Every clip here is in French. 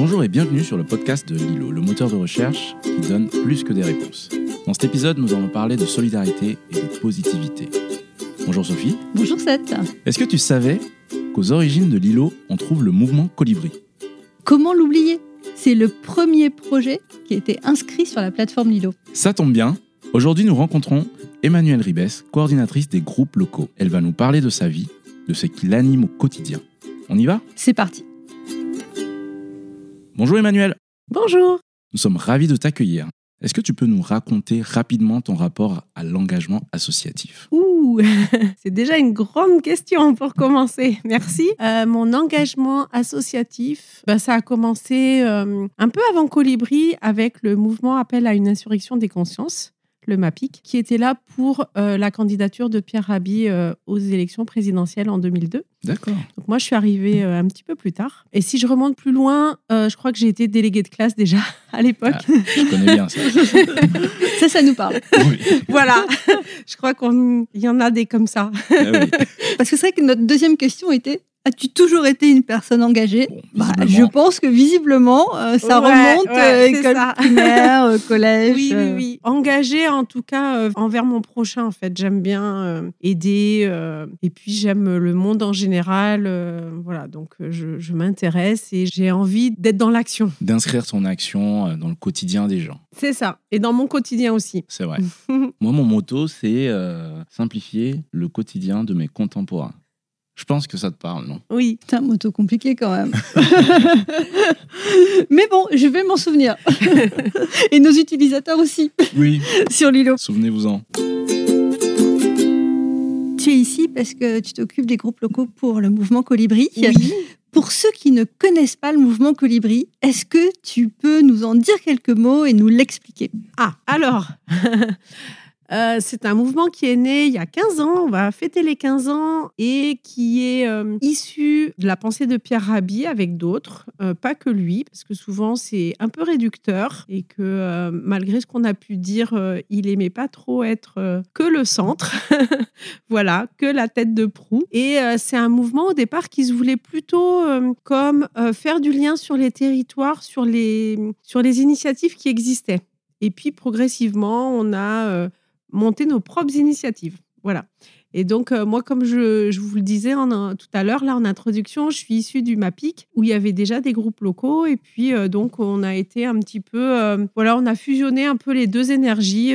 Bonjour et bienvenue sur le podcast de Lilo, le moteur de recherche qui donne plus que des réponses. Dans cet épisode, nous allons parler de solidarité et de positivité. Bonjour Sophie. Bonjour Seth. Est-ce que tu savais qu'aux origines de Lilo, on trouve le mouvement Colibri? Comment l'oublier? C'est le premier projet qui a été inscrit sur la plateforme Lilo. Ça tombe bien. Aujourd'hui, nous rencontrons Emmanuelle Ribes, coordinatrice des groupes locaux. Elle va nous parler de sa vie, de ce qui l'anime au quotidien. On y va? C'est parti. Bonjour Emmanuel. Bonjour. Nous sommes ravis de t'accueillir. Est-ce que tu peux nous raconter rapidement ton rapport à l'engagement associatif? Ouh, c'est déjà une grande question pour commencer. Merci. Euh, mon engagement associatif, bah, ça a commencé euh, un peu avant Colibri avec le mouvement Appel à une insurrection des consciences le MAPIC, qui était là pour euh, la candidature de Pierre Rabhi euh, aux élections présidentielles en 2002. D'accord. Donc moi, je suis arrivée euh, un petit peu plus tard. Et si je remonte plus loin, je crois que j'ai été déléguée de classe déjà à l'époque. Ah, je connais bien ça. ça, ça nous parle. Oui. voilà. je crois qu'il y en a des comme ça. Ah oui. Parce que c'est vrai que notre deuxième question était As-tu toujours été une personne engagée Bon, Bah. Je pense que visiblement, euh, ça Ouais, remonte ouais, euh, c'est école ça. primaire, euh, collège. Oui, oui, oui. Engagée en tout cas euh, envers mon prochain, en fait. J'aime bien euh, aider. euh, et puis j'aime le monde en général. euh, voilà, donc je, je m'intéresse et j'ai envie d'être dans l'action. D'inscrire son action dans le quotidien des gens. C'est ça. Et dans mon quotidien aussi. C'est vrai. Moi, mon motto, c'est euh, simplifier le quotidien de mes contemporains. Je pense que ça te parle, non? Oui. C'est un moto compliqué quand même. Mais bon, je vais m'en souvenir. Et nos utilisateurs aussi, Oui. sur Lilo. Souvenez-vous-en. Tu es ici parce que tu t'occupes des groupes locaux pour le mouvement Colibri. Oui. Pour ceux qui ne connaissent pas le mouvement Colibri, est-ce que tu peux nous en dire quelques mots et nous l'expliquer? Ah, alors. Euh, c'est un mouvement qui est né il y a 15 ans, on va fêter les 15 ans, et qui est euh, issu de la pensée de Pierre Rabhi avec d'autres, euh, pas que lui, parce que souvent c'est un peu réducteur, et que malgré ce qu'on a pu dire, il aimait pas trop être que le centre, voilà, que la tête de proue. Et c'est un mouvement au départ qui se voulait plutôt comme faire du lien sur les territoires, sur les, sur les initiatives qui existaient. Et puis progressivement, on a monté nos propres initiatives. Voilà. Et donc, euh, moi, comme je, vous le disais en- tout à l'heure, là, en introduction, je suis issue du MAPIC, où il y avait déjà des groupes locaux. Et puis, euh, donc, on a été un petit peu... euh, voilà, on a fusionné un peu les deux énergies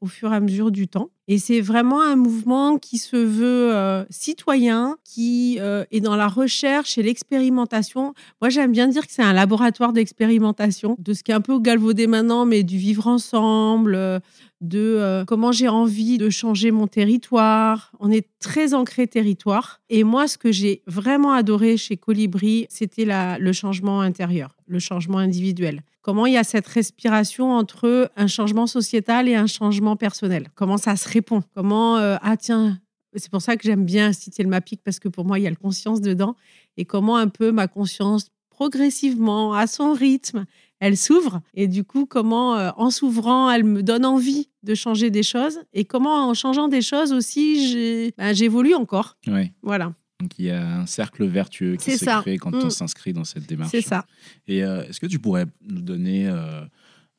au fur et à mesure du temps. Et c'est vraiment un mouvement qui se veut euh, citoyen, qui euh, est dans la recherche et l'expérimentation. Moi, j'aime bien dire que c'est un laboratoire d'expérimentation de ce qui est un peu galvaudé maintenant, mais du vivre ensemble, euh, de comment j'ai envie de changer mon territoire. On est très ancré territoire. Et moi, ce que j'ai vraiment adoré chez Colibri, c'était le changement intérieur, le changement individuel. Comment il y a cette respiration entre un changement sociétal et un changement personnel? Comment ça se répond? Comment, euh, ah tiens, c'est pour ça que j'aime bien citer le MAPIC, parce que pour moi, il y a le conscience dedans. Et comment un peu ma conscience, progressivement, à son rythme, elle s'ouvre. Et du coup, comment, euh, en s'ouvrant, elle me donne envie de changer des choses. Et comment, en changeant des choses aussi, j'ai- ben, j'évolue encore. Oui. Voilà, Donc il y a un cercle vertueux qui se ça. crée quand on Mm. s'inscrit dans cette démarche. c'est ça. Et euh, est-ce que tu pourrais nous donner euh,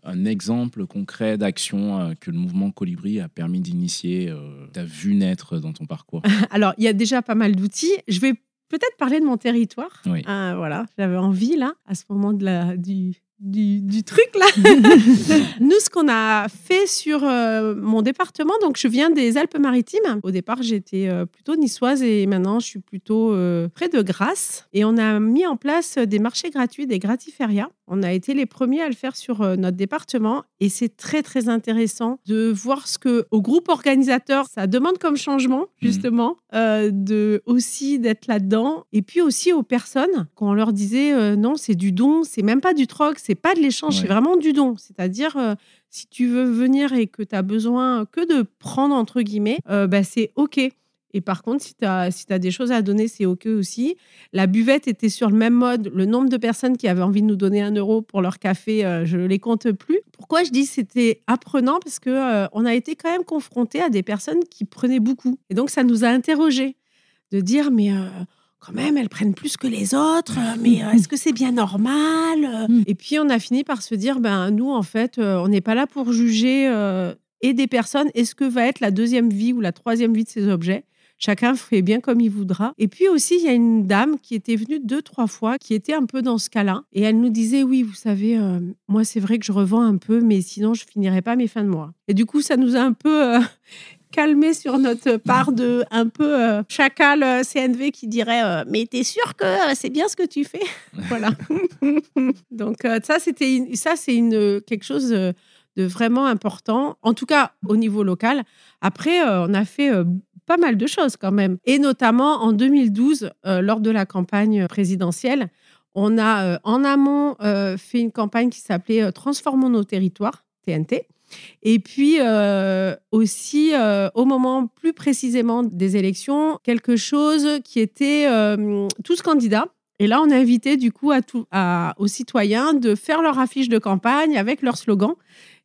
un exemple concret d'action euh, que le mouvement Colibri a permis d'initier, tu as vu naître dans ton parcours? Alors, il y a déjà pas mal d'outils. Je vais peut-être parler de mon territoire. Oui. Ah, voilà, j'avais envie, là, à ce moment de la, du, du, du truc, là. Nous, ce qu'on a fait sur euh, mon département, donc je viens des Alpes-Maritimes. Au départ, j'étais euh, plutôt niçoise et maintenant, je suis plutôt euh, près de Grasse. Et on a mis en place des marchés gratuits, des gratiférias. On a été les premiers à le faire sur notre département et c'est très très intéressant de voir ce que au groupe organisateur ça demande comme changement justement euh, de aussi d'être là-dedans et puis aussi aux personnes quand on leur disait non c'est du don c'est même pas du troc c'est pas de l'échange Ouais. c'est vraiment du don c'est-à-dire euh, si tu veux venir et que tu as besoin que de prendre entre guillemets euh, bah, c'est ok Et par contre, si tu as, si as des choses à donner, c'est OK aussi. La buvette était sur le même mode. Le nombre de personnes qui avaient envie de nous donner un euro pour leur café, euh, je ne les compte plus. Pourquoi je dis que c'était apprenant? Parce qu'on euh, on a été quand même confronté à des personnes qui prenaient beaucoup. Et donc, ça nous a interrogés de dire, mais... euh, quand même, elles prennent plus que les autres, euh, mais euh, est-ce que c'est bien normal euh? Et puis, on a fini par se dire, ben, nous, en fait, on n'est pas là pour juger et des personnes, est-ce que va être la deuxième vie ou la troisième vie de ces objets? Chacun fait bien comme il voudra. Et puis aussi, il y a une dame qui était venue deux, trois fois, qui était un peu dans ce cas-là. Et elle nous disait, oui, vous savez, moi, c'est vrai que je revends un peu, mais sinon, je finirai pas mes fins de mois. Et du coup, ça nous a un peu... calmé sur notre part de un peu euh, chacal euh, CNV qui dirait euh, mais t'es sûr que c'est bien ce que tu fais? Voilà. Donc euh, ça c'était ça c'est une quelque chose de vraiment important en tout cas au niveau local. Après on a fait pas mal de choses quand même. Et notamment en 2012 euh, lors de la campagne présidentielle on a en amont fait une campagne qui s'appelait Transformons nos territoires TNT et puis euh, aussi, euh, au moment plus précisément des élections, quelque chose qui était euh, tous candidats. Et là, on a invité du coup à tout, aux citoyens de faire leur affiche de campagne avec leur slogan.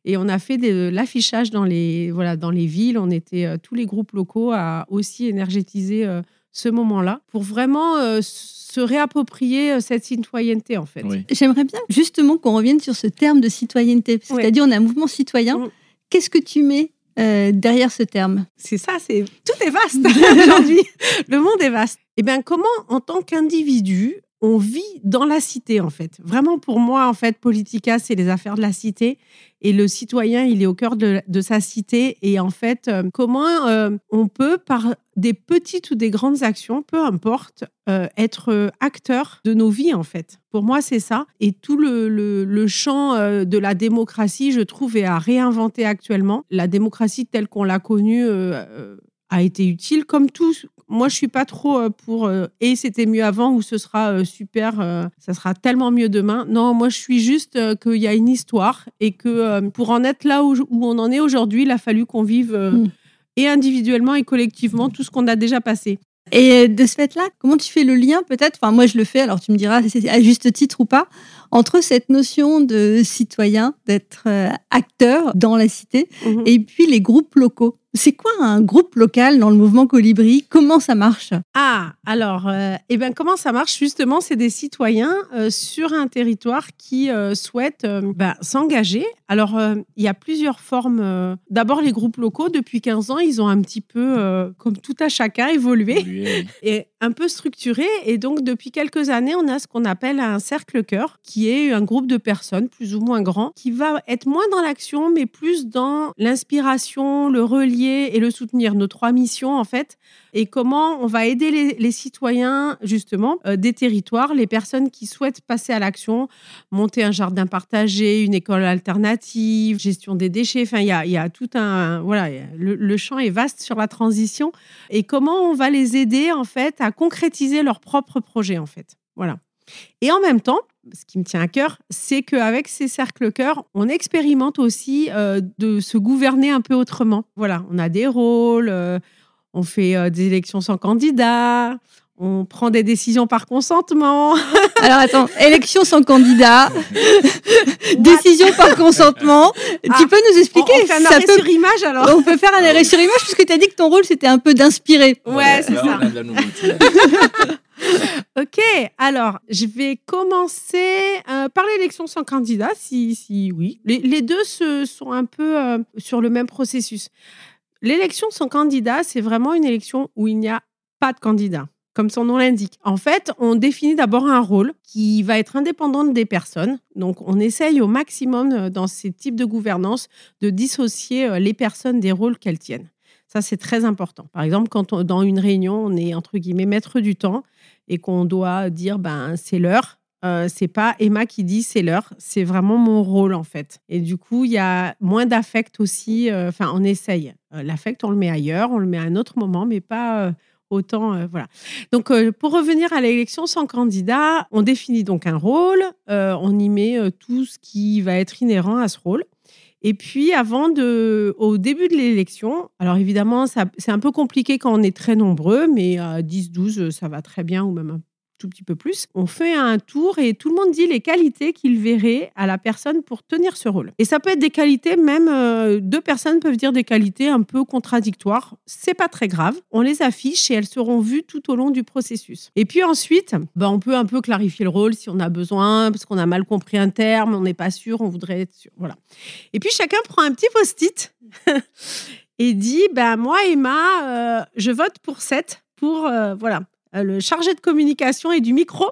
Et on a fait de l'affichage dans les, voilà, dans les villes. On était tous les groupes locaux à aussi énergétiser ce moment-là pour vraiment euh, se réapproprier euh, cette citoyenneté en fait. Oui. J'aimerais bien justement qu'on revienne sur ce terme de citoyenneté. Parce que Ouais. tu as dit on est un mouvement citoyen. Mm. Qu'est-ce que tu mets euh, derrière ce terme? C'est ça, c'est tout est vaste aujourd'hui. Le monde est vaste. Eh bien, comment en tant qu'individu on vit dans la cité en fait. Vraiment pour moi en fait, Politica c'est les affaires de la cité et le citoyen il est au cœur de, sa cité et en fait euh, comment euh, on peut par des petites ou des grandes actions, peu importe, euh, être acteur de nos vies en fait. Pour moi c'est ça et tout le, le- le champ de la démocratie je trouve est à réinventer actuellement. La démocratie telle qu'on l'a connue a été utile comme tout. Moi, je suis pas trop euh, pour euh, et c'était mieux avant ou ce sera euh, super, euh, ça sera tellement mieux demain. Non, moi, je suis juste qu'il y a une histoire et que pour en être là où, où on en est aujourd'hui, il a fallu qu'on vive Mm. et individuellement et collectivement tout ce qu'on a déjà passé. Et de ce fait-là, comment tu fais le lien peut-être? Enfin, moi je le fais, alors tu me diras si c'est à juste titre ou pas, entre cette notion de citoyen, d'être acteur dans la cité, Mhm. et puis les groupes locaux. C'est quoi un groupe local dans le mouvement Colibri? Comment ça marche? Ah, alors, euh, eh ben, comment ça marche? Justement, c'est des citoyens euh, sur un territoire qui euh, souhaitent euh, bah, s'engager. Alors, euh, il y a plusieurs formes. D'abord, les groupes locaux, depuis 15 ans, ils ont un petit peu, euh, comme tout à chacun, évolué oui. et un peu structuré. Et donc, depuis quelques années, on a ce qu'on appelle un cercle cœur, qui est un groupe de personnes plus ou moins grand, qui va être moins dans l'action, mais plus dans l'inspiration, le relier et le soutenir. Nos trois missions, en fait, et comment on va aider les, citoyens, justement, euh, des territoires, les personnes qui souhaitent passer à l'action, monter un jardin partagé, une école alternative, gestion des déchets. Enfin, il y a, tout un. Voilà, le, champ est vaste sur la transition. Et comment on va les aider, en fait, à concrétiser leur propre projet, en fait. Voilà. Et en même temps, ce qui me tient à cœur, c'est qu'avec ces cercles cœur, on expérimente aussi euh, de se gouverner un peu autrement. Voilà, on a des rôles, euh, on fait euh, des élections sans candidat, on prend des décisions par consentement. Alors attends, élection sans candidat, décision par consentement. Ah, tu peux nous On, expliquer on fait un ça arrêt peut- sur image alors. On peut faire un arrêt sur image puisque tu as dit que ton rôle c'était un peu d'inspirer. Ouais, c'est ça. on a de la nouveauté. Ok, alors je vais commencer euh, par l'élection sans candidat, si, si oui. Les, les deux se, sont un peu euh, sur le même processus. L'élection sans candidat, c'est vraiment une élection où il n'y a pas de candidat, comme son nom l'indique. En fait, on définit d'abord un rôle qui va être indépendant des personnes. Donc, on essaye au maximum euh, dans ces types de gouvernance de dissocier euh, les personnes des rôles qu'elles tiennent. Ça, c'est très important. Par exemple, quand on- dans une réunion, on est entre guillemets maître du temps et qu'on doit dire ben c'est l'heure. Euh, c'est pas Emma qui dit c'est l'heure, c'est vraiment mon rôle en fait. Et du coup, il y a moins d'affect aussi. euh, Enfin, on essaye. L'affect, on le met ailleurs, on le met à un autre moment, mais pas autant. euh, voilà. Donc, euh, pour revenir à l'élection sans candidat, on définit donc un rôle, euh, on y met tout ce qui va être inhérent à ce rôle. Et puis, avant de, au début de l'élection, alors évidemment, c'est un peu compliqué quand on est très nombreux, mais à 10, 12, ça va très bien, ou même tout petit peu plus. On fait un tour et tout le monde dit les qualités qu'il verrait à la personne pour tenir ce rôle. Et ça peut être des qualités, même euh, deux personnes peuvent dire des qualités un peu contradictoires. C'est pas très grave. On les affiche et elles seront vues tout au long du processus. Et puis ensuite, bah, on peut un peu clarifier le rôle si on a besoin, parce qu'on a mal compris un terme, on n'est pas sûr, on voudrait être sûr. Voilà. Et puis chacun prend un petit post-it et dit ben moi Emma, euh, je vote pour 7 pour euh, voilà le chargé de communication et du micro.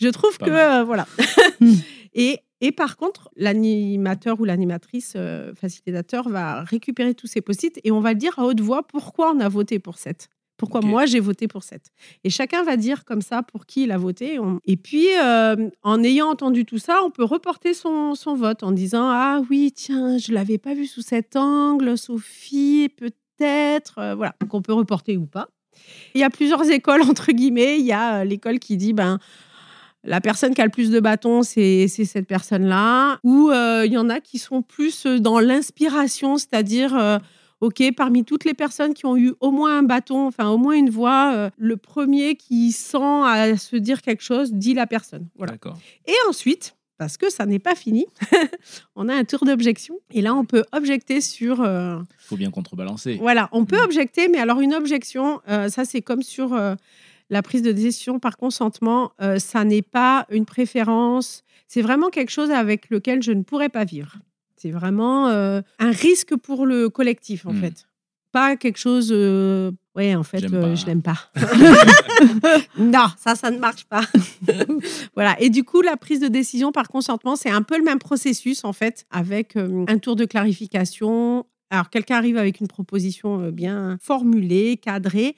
Je trouve Pas que euh, voilà. et, et par contre, l'animateur ou l'animatrice euh, facilitateur va récupérer tous ces post-it et on va dire à haute voix pourquoi on a voté pour 7. Pourquoi moi j'ai voté pour 7. Et chacun va dire comme ça pour qui il a voté. On- Et puis, euh, en ayant entendu tout ça, on peut reporter son, son vote en disant Ah oui, tiens, je ne l'avais pas vu sous cet angle, Sophie, peut-être. Euh, voilà. Donc on peut reporter ou pas. Il y a plusieurs écoles, entre guillemets. Il y a euh, l'école qui dit ben, la personne qui a le plus de bâtons, c'est cette personne-là. Ou euh, il y en a qui sont plus euh, dans l'inspiration, c'est-à-dire, euh, OK, parmi toutes les personnes qui ont eu au moins un bâton, enfin au moins une voix, euh, le premier qui sent à se dire quelque chose dit la personne. Voilà. D'accord. Et ensuite, parce que ça n'est pas fini, on a un tour d'objection. Et là, on peut objecter sur... euh, faut bien contrebalancer. voilà, on peut Mm. objecter, mais alors une objection, euh, ça c'est comme sur euh, la prise de décision par consentement, ça n'est pas une préférence, c'est vraiment quelque chose avec lequel je ne pourrais pas vivre. C'est vraiment un risque pour le collectif en Mm. fait. Pas quelque chose, euh, ouais en fait, euh, je l'aime pas. non, ça, ça ne marche pas. voilà. Et du coup, la prise de décision par consentement, c'est un peu le même processus en fait, avec euh, un tour de clarification. Alors, quelqu'un arrive avec une proposition bien formulée, cadrée.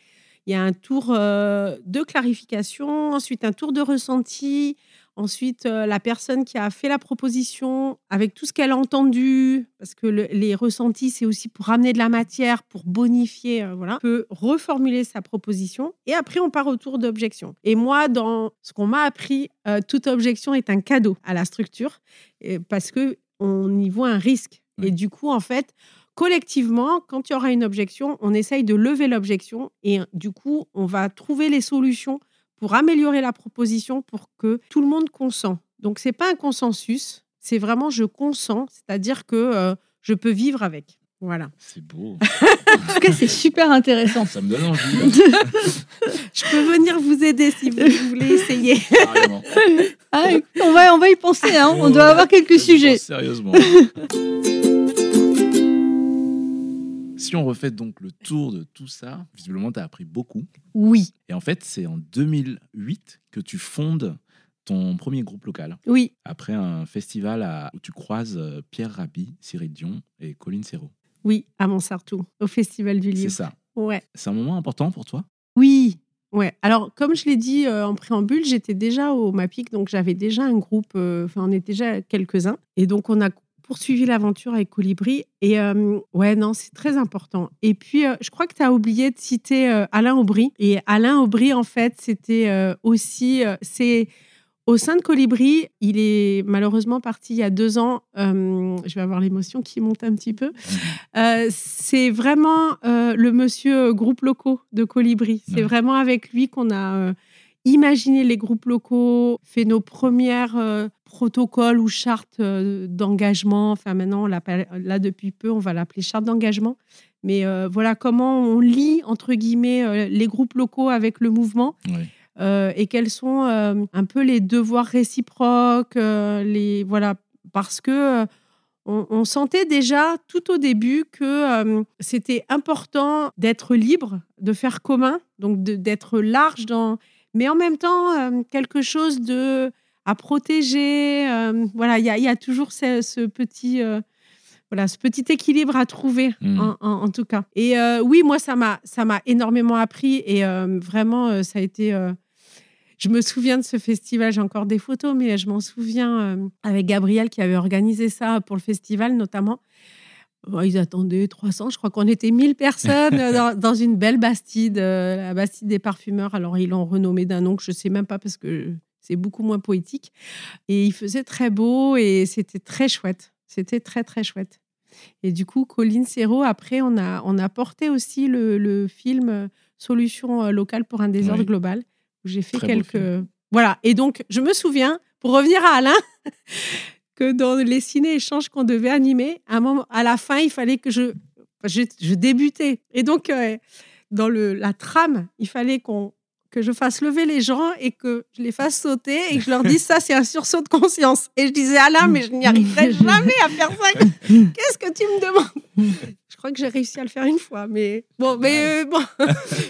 Il y a un tour de clarification, ensuite un tour de ressenti, ensuite euh, la personne qui a fait la proposition avec tout ce qu'elle a entendu, parce que le- les ressentis, c'est aussi pour ramener de la matière, pour bonifier, euh, voilà, peut reformuler sa proposition. Et après, on part au tour d'objection. Et moi, dans ce qu'on m'a appris, euh, toute objection est un cadeau à la structure, et- parce que on y voit un risque. Et du coup, en fait, collectivement, quand il y aura une objection, on essaye de lever l'objection et du coup, on va trouver les solutions pour améliorer la proposition pour que tout le monde consent. Donc, c'est pas un consensus, c'est vraiment je consens, c'est-à-dire que euh, je peux vivre avec. Voilà. C'est beau. En tout cas, c'est super intéressant. Ça me donne envie. Je peux venir vous aider si vous voulez essayer. Ah, on, va, on va y penser, hein. on doit avoir quelques je sujets. Sérieusement. Si on refait donc le tour de tout ça, visiblement, tu as appris beaucoup. Oui, Et en fait, c'est en 2008 que tu fondes ton premier groupe local, oui, après un festival à- où tu croises euh, Pierre Rabhi, Cyril Dion et Colline Serrault. oui, à Montsartou, au Festival du C'est Livre. ça. Ouais. C'est un moment important pour toi? Oui, ouais. Alors, comme je l'ai dit euh, en préambule, j'étais déjà au MAPIC, donc j'avais déjà un groupe, euh, enfin, on était déjà quelques-uns. Et donc, on a poursuivi l'aventure avec Colibri. Et euh, ouais, non, c'est très important. Et puis, euh, je crois que tu as oublié de citer euh, Alain Aubry. Et Alain Aubry, en fait, c'était aussi. c'est. Au sein de Colibri, il est malheureusement parti il y a deux ans. Euh, je vais avoir l'émotion qui monte un petit peu. Euh, c'est vraiment euh, le monsieur groupe locaux de Colibri. C'est Ouais. vraiment avec lui qu'on a imaginé les groupes locaux, fait nos premières euh, protocoles ou chartes euh, d'engagement. Enfin, maintenant, on l'appelle, là, depuis peu, on va l'appeler charte d'engagement. Mais euh, voilà comment on lit, entre guillemets, les groupes locaux avec le mouvement et quels sont un peu les devoirs réciproques, les voilà, parce que on, sentait déjà tout au début que euh, c'était important d'être libre, de faire commun, donc d'être large dans, mais en même temps euh, quelque chose de à protéger. euh, voilà, il y, a- il y a toujours ce, ce petit euh, voilà, ce petit équilibre à trouver, Mm. en, en- en tout cas. Et euh, oui, moi, ça m'a, ça m'a énormément appris et vraiment, ça a été. je me souviens de ce festival, j'ai encore des photos, mais je m'en souviens avec Gabriel qui avait organisé ça pour le festival, notamment. Bon, ils attendaient 300, je crois qu'on était 1000 personnes dans, dans une belle Bastide, euh, la Bastide des parfumeurs. Alors, ils l'ont renommée d'un nom que je ne sais même pas parce que c'est beaucoup moins poétique. Et il faisait très beau et c'était très chouette. C'était très, très chouette. Et du coup, Colline Serrault, après, on a, on a porté aussi le, le film euh, Solution euh, locale pour un désordre Oui. global, où j'ai fait Très quelques, Voilà. Et donc, je me souviens, pour revenir à Alain, que dans les ciné-échanges qu'on devait animer, à, un moment, à la fin, il fallait que je, je, je débutais. Et donc, euh, dans le, la trame, il fallait qu'on que je fasse lever les gens et que je les fasse sauter et que je leur dise ça, c'est un sursaut de conscience. Et je disais, Alain, mais je n'y arriverai jamais à faire ça. Qu'est-ce que tu me demandes? Je crois que j'ai réussi à le faire une fois, mais bon, mais euh, bon,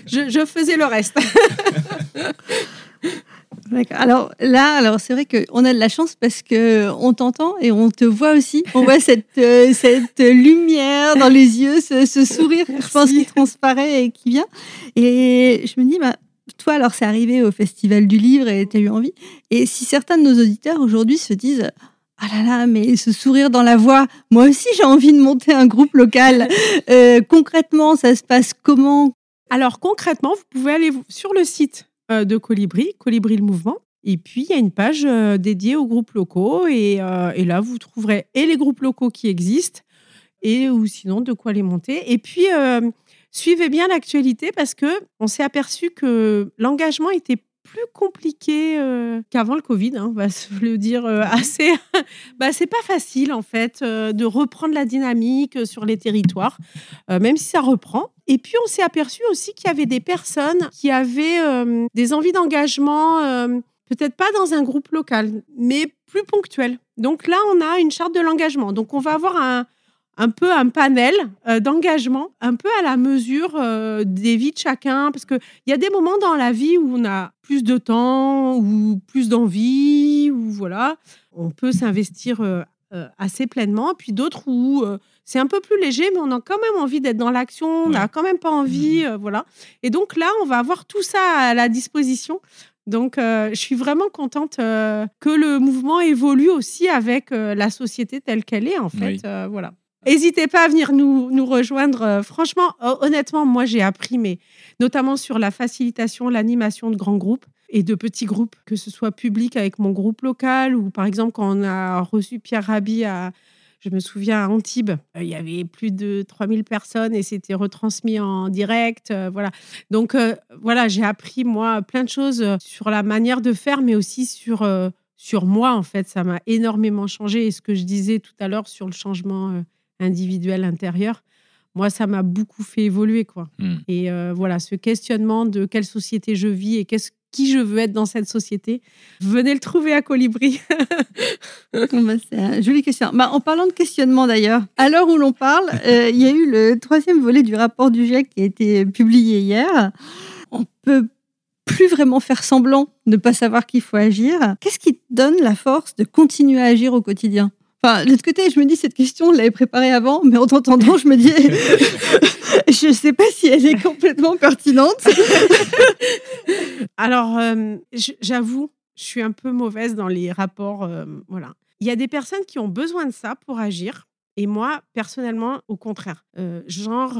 je, je faisais le reste. Alors là, alors c'est vrai qu'on a de la chance parce que on t'entend et on te voit aussi. On voit cette euh, cette lumière dans les yeux, ce, ce sourire, je pense, qui transparaît et qui vient. Et je me dis, bah, toi, alors c'est arrivé au Festival du Livre et tu as eu envie. Et si certains de nos auditeurs aujourd'hui se disent, ah là là, mais ce sourire dans la voix, moi aussi j'ai envie de monter un groupe local. Euh, concrètement, ça se passe comment? Alors concrètement, vous pouvez aller sur le site de Colibri, Colibri le mouvement. Et puis, il y a une page euh, dédiée aux groupes locaux. Et, euh, et, là, vous trouverez et les groupes locaux qui existent, et ou sinon de quoi les monter. Et puis, euh, suivez bien l'actualité parce que on s'est aperçu que l'engagement était plus compliqué euh, qu'avant le Covid, hein, on va se le dire euh, assez. bah, c'est pas facile en fait euh, de reprendre la dynamique sur les territoires, même si ça reprend. Et puis on s'est aperçu aussi qu'il y avait des personnes qui avaient des envies d'engagement, peut-être pas dans un groupe local, mais plus ponctuel. Donc là, on a une charte de l'engagement. Donc on va avoir un, peu un panel euh, d'engagement, un peu à la mesure euh, des vies de chacun, parce qu'il y a des moments dans la vie où on a plus de temps ou plus d'envie, ou voilà, on peut s'investir euh, assez pleinement, puis d'autres où c'est un peu plus léger, mais on a quand même envie d'être dans l'action, on n'a quand même pas envie, voilà. Et donc là, on va avoir tout ça à la disposition. Donc, je suis vraiment contente que le mouvement évolue aussi avec la société telle qu'elle est, en fait. voilà. N'hésitez pas à venir nous, nous rejoindre. Euh, franchement, honnêtement, moi, j'ai appris, mais notamment sur la facilitation, l'animation de grands groupes et de petits groupes, que ce soit public avec mon groupe local ou par exemple quand on a reçu Pierre Rabhi à, je me souviens, à Antibes, euh, il y avait plus de 3000 personnes et c'était retransmis en direct. Euh, voilà. Donc, voilà, j'ai appris, moi, plein de choses sur la manière de faire, mais aussi sur, sur moi, en fait. Ça m'a énormément changé. Et ce que je disais tout à l'heure sur le changement individuel intérieur, moi, ça m'a beaucoup fait évoluer. quoi. Hmm. Et euh, voilà, ce questionnement de quelle société je vis et qu'est-ce qui je veux être dans cette société, venez le trouver à Colibri. Bah, c'est une jolie question. Bah, en parlant de questionnement d'ailleurs, à l'heure où l'on parle, euh, il y a eu le troisième volet du rapport du GIEC qui a été publié hier. On peut plus vraiment faire semblant de ne pas savoir qu'il faut agir. Qu'est-ce qui te donne la force de continuer à agir au quotidien? Enfin, de l'autre côté, je me dis, cette question, on l'avait préparée avant, mais en t'entendant, je me dis, je ne sais pas si elle est complètement pertinente. Alors, euh, j'avoue, je suis un peu mauvaise dans les rapports. Euh, voilà. Il y a des personnes qui ont besoin de ça pour agir. Et moi, personnellement, au contraire. Euh, genre,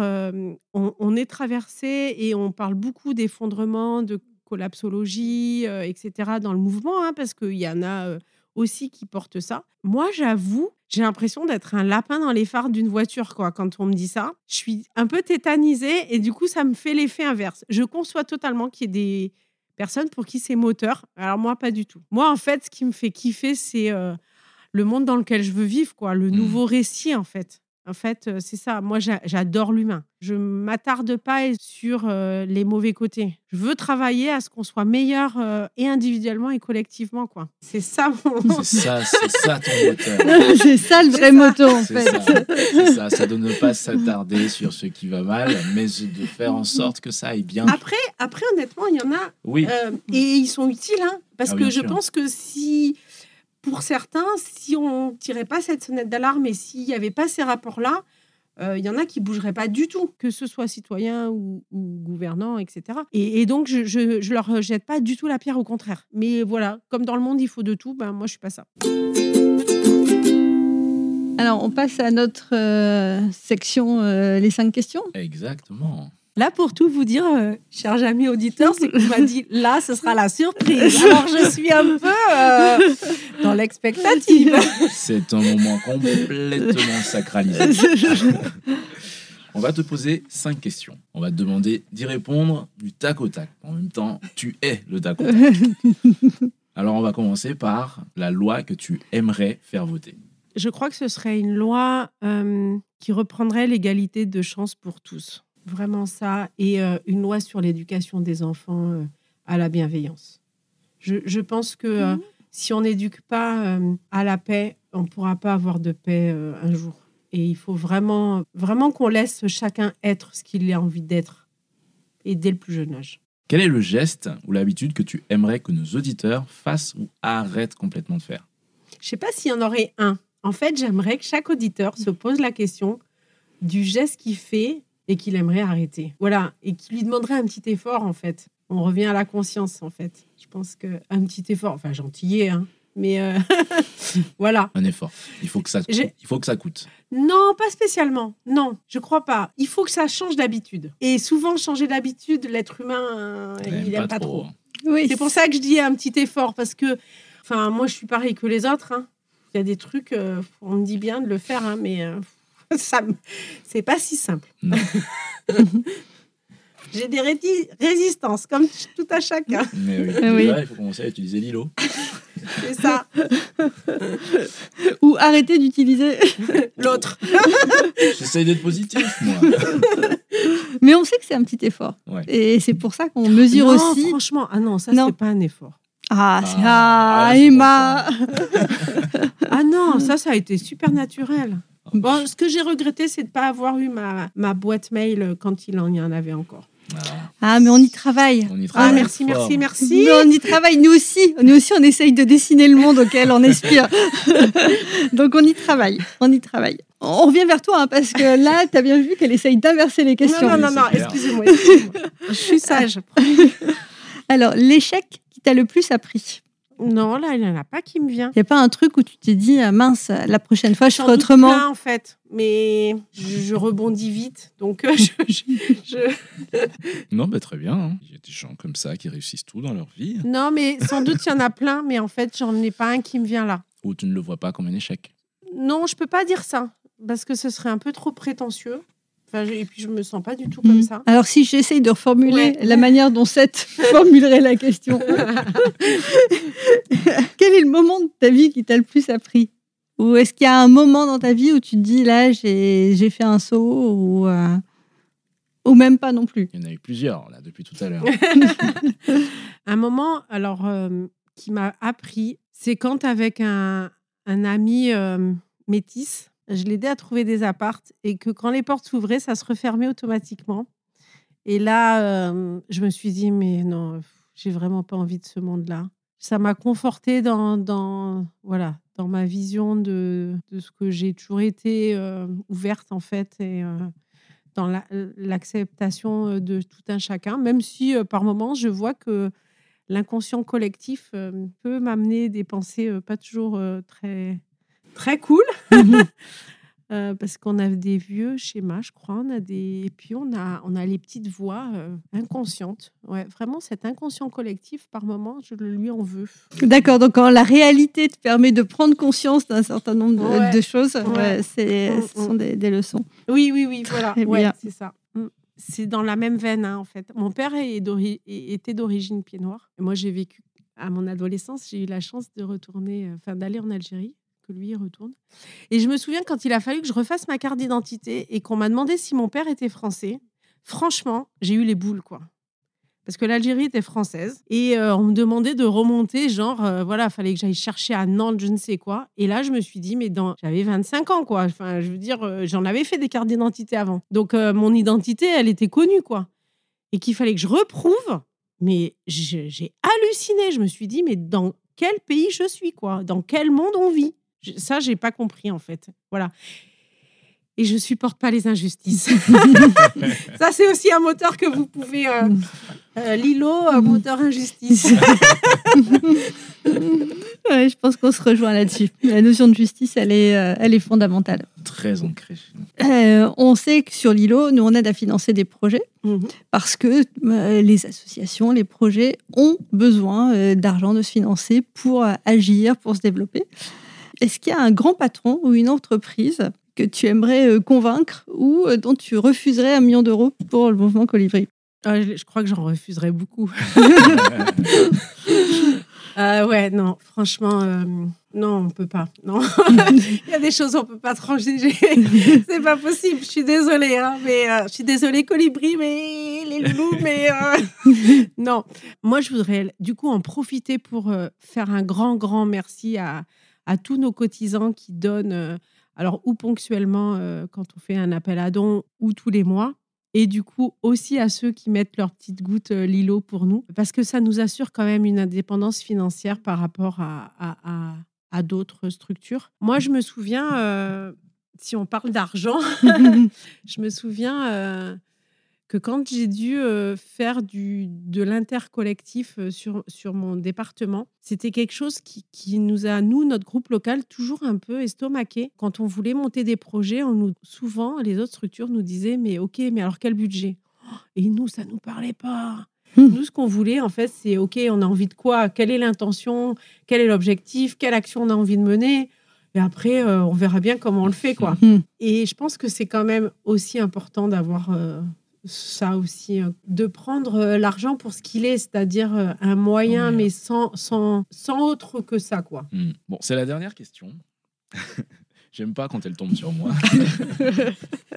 on, on, est traversé et on parle beaucoup d'effondrement, de collapsologie, etc., dans le mouvement, hein, parce qu'il y en a aussi qui portent ça. Moi, j'avoue, j'ai l'impression d'être un lapin dans les phares d'une voiture, quoi. Quand on me dit ça, je suis un peu tétanisée et du coup, ça me fait l'effet inverse. Je conçois totalement qu'il y ait des personnes pour qui c'est moteur. Alors moi, pas du tout. Moi, en fait, ce qui me fait kiffer, c'est euh, le monde dans lequel je veux vivre, quoi. Le mmh. nouveau récit, en fait. En fait, euh, c'est ça. Moi, j'adore l'humain. Je m'attarde pas sur euh, les mauvais côtés. Je veux travailler à ce qu'on soit meilleur euh, et individuellement et collectivement, quoi. C'est ça mon. C'est ça, c'est ça ton moteur. c'est ça le vrai moteur, en fait. C'est ça. ça. de ne pas s'attarder sur ce qui va mal, mais de faire en sorte que ça aille bien. Après, après honnêtement, il y en a. Oui. et ils sont utiles, hein, parce ah, que je pense que si pour certains, si on tirait pas cette sonnette d'alarme et s'il n'y avait pas ces rapports-là, euh, il y en a qui bougeraient pas du tout, que ce soit citoyen ou, gouvernant, etc. Et, donc, je, je, leur jette pas du tout la pierre, au contraire. Mais voilà, comme dans le monde, il faut de tout, ben moi, je suis pas ça. Alors, on passe à notre euh, section euh, les cinq questions. Exactement. Là, pour tout vous dire, euh, chers amis auditeurs, c'est que m'a dit là, ce sera la surprise. Alors, je suis un peu euh, dans l'expectative. C'est un moment complètement sacralisé. On va te poser cinq questions. On va te demander d'y répondre du tac au tac. En même temps, tu es le tac au tac. Alors, on va commencer par la loi que tu aimerais faire voter. Je crois que ce serait une loi euh, qui reprendrait l'égalité de chance pour tous. Vraiment ça. Et euh, une loi sur l'éducation des enfants euh, à la bienveillance. Je, je pense que euh, Mhm. si on n'éduque pas euh, à la paix, on ne pourra pas avoir de paix euh, un jour. Et il faut vraiment, vraiment qu'on laisse chacun être ce qu'il a envie d'être. Et dès le plus jeune âge. Quel est le geste ou l'habitude que tu aimerais que nos auditeurs fassent ou arrêtent complètement de faire? Je ne sais pas s'il y en aurait un. En fait, j'aimerais que chaque auditeur se pose la question du geste qu'il fait et qu'il aimerait arrêter. Voilà, et qui lui demanderait un petit effort, en fait. On revient à la conscience, en fait. Je pense qu'un petit effort, enfin gentillet, hein, mais euh, voilà. Un effort. Il faut que ça, il faut que ça coûte. Non, pas spécialement. Non, je crois pas. Il faut que ça change d'habitude. Et souvent, changer d'habitude, l'être humain, euh, il aime pas, trop. Oui. C'est pour ça que je dis un petit effort, parce que, enfin, moi, je suis pareil que les autres. hein. Il y a des trucs, euh, on me dit bien de le faire, hein, mais euh, ça, c'est pas si simple. J'ai des résistances, comme tout à chacun. Mais oui, Ah oui. il faut commencer à utiliser l'îlot. C'est ça. Ou arrêter d'utiliser. L'autre. J'essaye d'être positif, moi. Mais on sait que c'est un petit effort. Ouais. Et c'est pour ça qu'on mesure Non, aussi. franchement, ah non, ça, c'est pas un effort. Ah, c'est- Ah, ah, ah, Emma. Ah non, ça, ça a été super naturel. Bon, ce que j'ai regretté, c'est de ne pas avoir eu ma, ma boîte mail quand il en y en avait encore. Ah, Ah, mais on y travaille. on y Ah, travaille merci, fort. merci, merci. Mais on y travaille, nous aussi. Nous aussi, on essaye de dessiner le monde auquel on aspire. Donc, on y travaille. On y travaille. On revient vers toi, hein, parce que là, tu as bien vu qu'elle essaye d'inverser les questions. Non, non, non, excusez-moi. Je suis sage. Alors, l'échec qui t'a le plus appris? Non, là, il n'y en a pas qui me vient. Il n'y a pas un truc où tu t'es dit, ah, mince, la prochaine fois, je ferai autrement plein, en fait, mais je, je rebondis vite. Donc, euh, je, je- je- Non, bah, très bien. hein. Il y a des gens comme ça qui réussissent tout dans leur vie. Non, mais sans doute, il y en a plein, mais en fait, j'en ai pas un qui me vient là. Ou tu ne le vois pas comme un échec. Non, je peux pas dire ça, parce que ce serait un peu trop prétentieux. Enfin, je- et puis, je me sens pas du tout comme Mhm. ça. Alors, si j'essaye de reformuler Ouais. la manière dont Seth formulerait la question, quel est le moment de ta vie qui t'a le plus appris? Ou est-ce qu'il y a un moment dans ta vie où tu te dis, là, j'ai j'ai fait un saut ou, euh, ou même pas non plus? Il y en a eu plusieurs, là, depuis tout à l'heure. un moment, alors, euh, qui m'a appris, c'est quand avec un, un ami euh, métis, je l'aidais à trouver des appartes et que quand les portes s'ouvraient, ça se refermait automatiquement. Et là, euh, je me suis dit, mais non, j'ai vraiment pas envie de ce monde-là. Ça m'a conforté dans, voilà, dans ma vision de, ce que j'ai toujours été euh, ouverte, en fait, et euh, dans la- l'acceptation de tout un chacun, même si par moments, je vois que l'inconscient collectif peut m'amener des pensées pas toujours très, très cool. Euh, parce qu'on a des vieux schémas, je crois. On a des... Et puis, on a, on a les petites voix euh, inconscientes. Ouais, vraiment, cet inconscient collectif, par moment, je le lui en veux. D'accord, donc quand la réalité te permet de prendre conscience d'un certain nombre de, Ouais. de choses, Ouais. ouais, c'est- Mm, ce sont des, des leçons. Oui, oui, oui, voilà. C'est ça. Mm. C'est dans la même veine, hein, en fait. Mon père est était d'origine pied noir. Et moi, j'ai vécu, à mon adolescence, j'ai eu la chance de retourner, euh, enfin, d'aller en Algérie, que lui retourne. Et je me souviens quand il a fallu que je refasse ma carte d'identité et qu'on m'a demandé si mon père était français. Franchement, j'ai eu les boules, quoi. Parce que l'Algérie était française et euh, on me demandait de remonter, genre, euh, voilà, fallait que j'aille chercher à Nantes, je ne sais quoi. Et là, je me suis dit, mais dans... j'avais 25 ans, quoi. Enfin, je veux dire, euh, j'en avais fait des cartes d'identité avant. Donc, euh, mon identité, elle était connue, quoi. Et qu'il fallait que je reprouve. Mais j'ai halluciné. Je me suis dit, mais dans quel pays je suis, quoi? Dans quel monde on vit? Ça, j'ai pas compris, en fait. Voilà. Et je supporte pas les injustices. Ça, c'est aussi un moteur que vous pouvez. euh, euh, Lilo, euh, moteur injustice. Ouais, je pense qu'on se rejoint là-dessus. La notion de justice, elle est, euh, elle est fondamentale. Très ancré. chez nous. Euh, on sait que sur l'îlot, nous, on aide à financer des projets Mhm. parce que euh, les associations, les projets ont besoin euh, d'argent, de se financer pour euh, agir, pour se développer. Est-ce qu'il y a un grand patron ou une entreprise que tu aimerais euh, convaincre ou euh, dont tu refuserais un million d'euros pour le mouvement Colibri? Ah, je, crois que j'en refuserais beaucoup. Ah ouais, non, franchement, euh, non, on peut pas. Non, il y a des choses on peut pas transiger. C'est pas possible. Je suis désolée, hein, mais euh, je suis désolée, Colibri, mais les loulous, mais euh, non. Moi, je voudrais du coup en profiter pour euh, faire un grand, grand merci à, à tous nos cotisants qui donnent, euh, alors ou ponctuellement euh, quand on fait un appel à dons, ou tous les mois. Et du coup, aussi à ceux qui mettent leur petite goutte euh, Lilo pour nous, parce que ça nous assure quand même une indépendance financière par rapport à, à, d'autres structures. Moi, je me souviens, si on parle d'argent, je me souviens que quand j'ai dû faire du, de l'intercollectif sur, sur mon département, c'était quelque chose qui, qui nous a, nous, notre groupe local, toujours un peu estomaqué. Quand on voulait monter des projets, on nous, souvent, les autres structures nous disaient, mais ok, mais alors quel budget? Et nous, ça nous parlait pas. Hmm. Nous, ce qu'on voulait, en fait, c'est ok, on a envie de quoi? Quelle est l'intention? Quel est l'objectif? Quelle action on a envie de mener? Et après, euh, on verra bien comment on le fait, quoi. Hmm. Et je pense que c'est quand même aussi important d'avoir euh, ça aussi, euh, de prendre euh, l'argent pour ce qu'il est, c'est-à-dire euh, un moyen, mais sans, sans, sans autre que ça, quoi. Hmm. Bon, c'est la dernière question. J'aime pas quand elle tombe sur moi.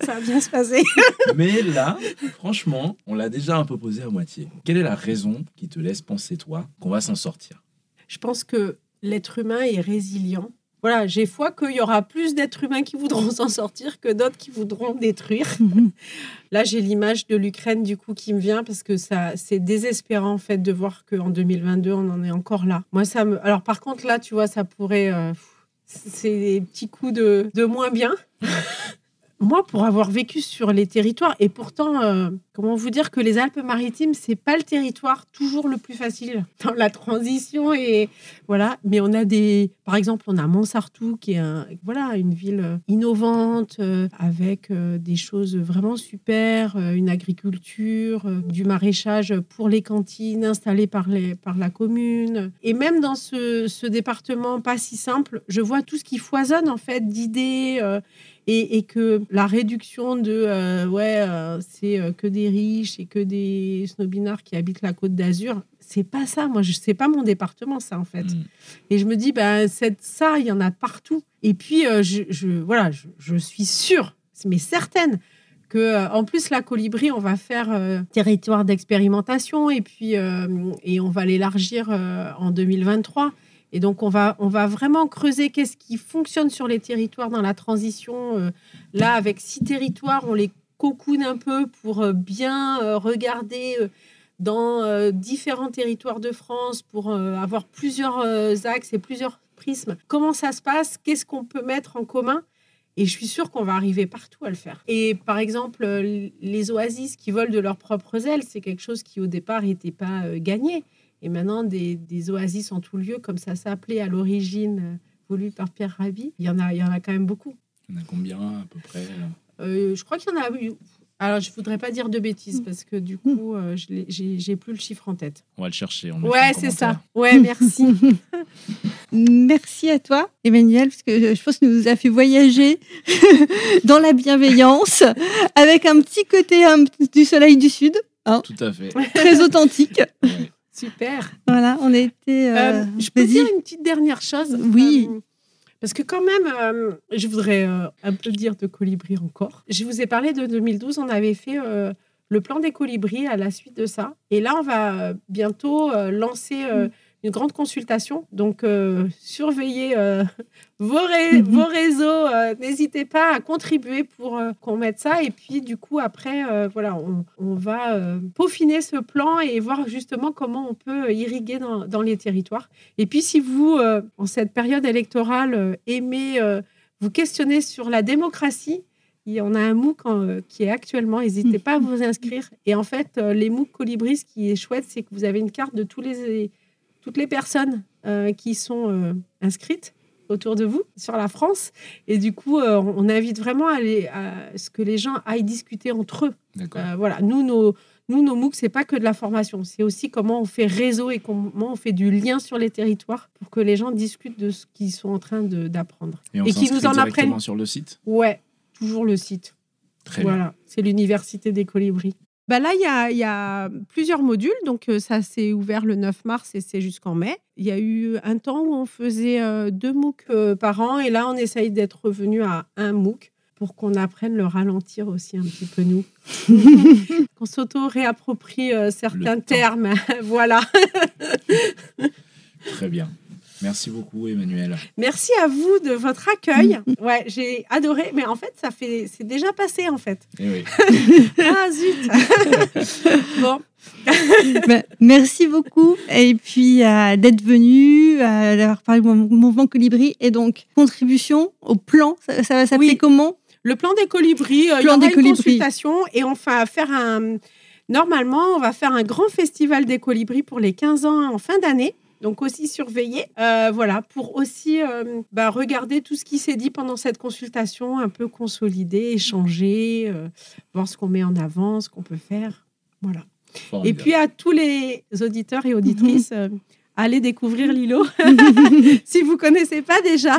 ça va bien se passer. Mais là, franchement, on l'a déjà un peu posé à moitié. Quelle est la raison qui te laisse penser, toi, qu'on va s'en sortir? Je pense que l'être humain est résilient. Voilà, j'ai foi qu'il y aura plus d'êtres humains qui voudront s'en sortir que d'autres qui voudront détruire. Là, j'ai l'image de l'Ukraine du coup qui me vient parce que ça, c'est désespérant en fait de voir qu'en 2022 on en est encore là. Moi, ça me. Alors par contre là, tu vois, ça pourrait. euh, c'est des petits coups de, de moins bien. Moi, pour avoir vécu sur les territoires, et pourtant, euh, comment vous dire que les Alpes-Maritimes, c'est pas le territoire toujours le plus facile dans la transition et voilà. Mais on a des, par exemple, on a Montsartou qui est voilà une ville euh, innovante euh, avec des choses vraiment super, une agriculture, du maraîchage pour les cantines installées par les par la commune. Et même dans ce, ce département pas si simple, je vois tout ce qui foisonne en fait d'idées. Et, et que la réduction de euh, ouais euh, c'est euh, que des riches et que des snobinards qui habitent la côte d'Azur c'est pas ça. Moi je sais pas mon département ça en fait. Hmm. et je me dis ben c'est ça il y en a partout. Et puis euh, je, je- voilà je, je suis sûre mais certaine que en plus la colibri on va faire territoire d'expérimentation et puis et on va l'élargir en 2023 et donc, on va, on va vraiment creuser qu'est-ce qui fonctionne sur les territoires dans la transition. Euh, là, avec six territoires, on les cocoune un peu pour euh, bien euh, regarder dans différents territoires de France, pour avoir plusieurs axes et plusieurs prismes. Comment ça se passe? Qu'est-ce qu'on peut mettre en commun? Et je suis sûre qu'on va arriver partout à le faire. Et par exemple, les oasis qui volent de leurs propres ailes, c'est quelque chose qui au départ n'était pas gagné. Et maintenant, des, des oasis en tout lieu, comme ça s'appelait à l'origine, euh, voulu par Pierre Rabhi, il y en a, il y en a quand même beaucoup. Il y en a combien à peu près Euh, je crois qu'il y en a eu. Alors, je voudrais pas dire de bêtises parce que du coup, euh, j'ai plus le chiffre en tête. On va le chercher. on le Ouais, c'est ça. Ouais, merci. Merci à toi, Emmanuel, parce que je pense que nous a fait voyager dans la bienveillance, avec un petit côté un, du soleil du sud, Tout à fait. très authentique. Ouais. Super. Voilà, on a été. Euh, euh, je peux dire une petite dernière chose Oui. Euh, parce que quand même, euh, je voudrais un peu dire de colibri encore. Je vous ai parlé de 2012, on avait fait le plan des colibris à la suite de ça. Et là, on va bientôt lancer euh, une grande consultation. Donc, euh, surveillez euh, vos, ré- vos réseaux. euh, N'hésitez pas à contribuer pour qu'on mette ça. Et puis, du coup, après, voilà, on, on va peaufiner ce plan et voir justement comment on peut irriguer dans, dans les territoires. Et puis, si vous, en cette période électorale, aimez vous questionner sur la démocratie, il y en a un MOOC qui est actuellement, n'hésitez pas à vous inscrire. Et en fait, les MOOC Colibri, ce qui est chouette, c'est que vous avez une carte de tous les, toutes les personnes euh, qui sont euh, inscrites autour de vous sur la France. Et du coup, euh, on invite vraiment à, ce que les gens aillent discuter entre eux. Voilà, nous, nos, nous, nos MOOC, c'est pas que de la formation, c'est aussi comment on fait réseau et comment on fait du lien sur les territoires pour que les gens discutent de ce qu'ils sont en train d'apprendre. Et et qui s'inscrit nous en apprennent. sur le site? Ouais, toujours le site. Très voilà, c'est l'université des colibris. Bah là, il y a, il y a plusieurs modules. Donc, euh, ça s'est ouvert le 9 mars et c'est jusqu'en mai. Il y a eu un temps où on faisait euh, deux MOOC euh, par an. Et là, on essaye d'être revenu à un MOOC pour qu'on apprenne le ralentir aussi un petit peu, nous. qu'on s'auto-réapproprie certains termes. voilà. Très bien. Merci beaucoup, Emmanuel. Merci à vous de votre accueil. Ouais, j'ai adoré. Mais en fait, ça fait, c'est déjà passé, en fait. Eh oui. Ah, zut Bon, Ben, merci beaucoup. Et puis, euh, d'être venu, euh, d'avoir parlé du mou- mouvement Colibri. Et donc, contribution au plan. Ça, ça va s'appeler Oui. comment? Le plan des colibris, euh, il y Plan aura des une colibris. consultation et on va faire un. Normalement, on va faire un grand festival des colibris pour les 15 ans en fin d'année. Donc aussi surveiller, euh, voilà, pour aussi euh, bah, regarder tout ce qui s'est dit pendant cette consultation, un peu consolider, échanger, euh, voir ce qu'on met en avant, ce qu'on peut faire, voilà. Et puis à tous les auditeurs et auditrices, euh, allez découvrir Lilo si vous connaissez pas déjà.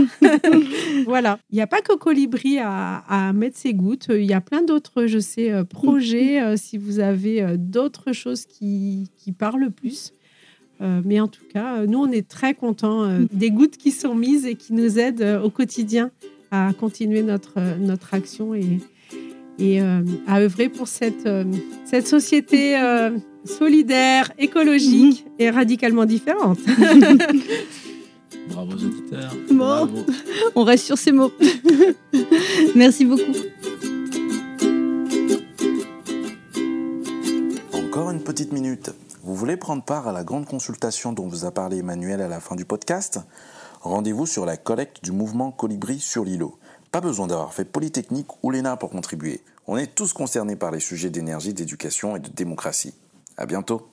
voilà. Il n'y a pas que Colibri à, à mettre ses gouttes. Il y a plein d'autres, je sais, projets. euh, si vous avez euh, d'autres choses qui, qui parlent plus. Euh, mais en tout cas, euh, nous, on est très contents euh, des gouttes qui sont mises et qui nous aident au quotidien à continuer notre, notre action et, et euh, à œuvrer pour cette, cette société euh, solidaire, écologique et radicalement différente. Bravo aux auditeurs. Bon. Bravo. On reste sur ces mots. merci beaucoup. Encore une petite minute. Vous voulez prendre part à la grande consultation dont vous a parlé Emmanuel à la fin du podcast? Rendez-vous sur la collecte du mouvement Colibri sur l'îlot. Pas besoin d'avoir fait Polytechnique ou l'ENA pour contribuer. On est tous concernés par les sujets d'énergie, d'éducation et de démocratie. À bientôt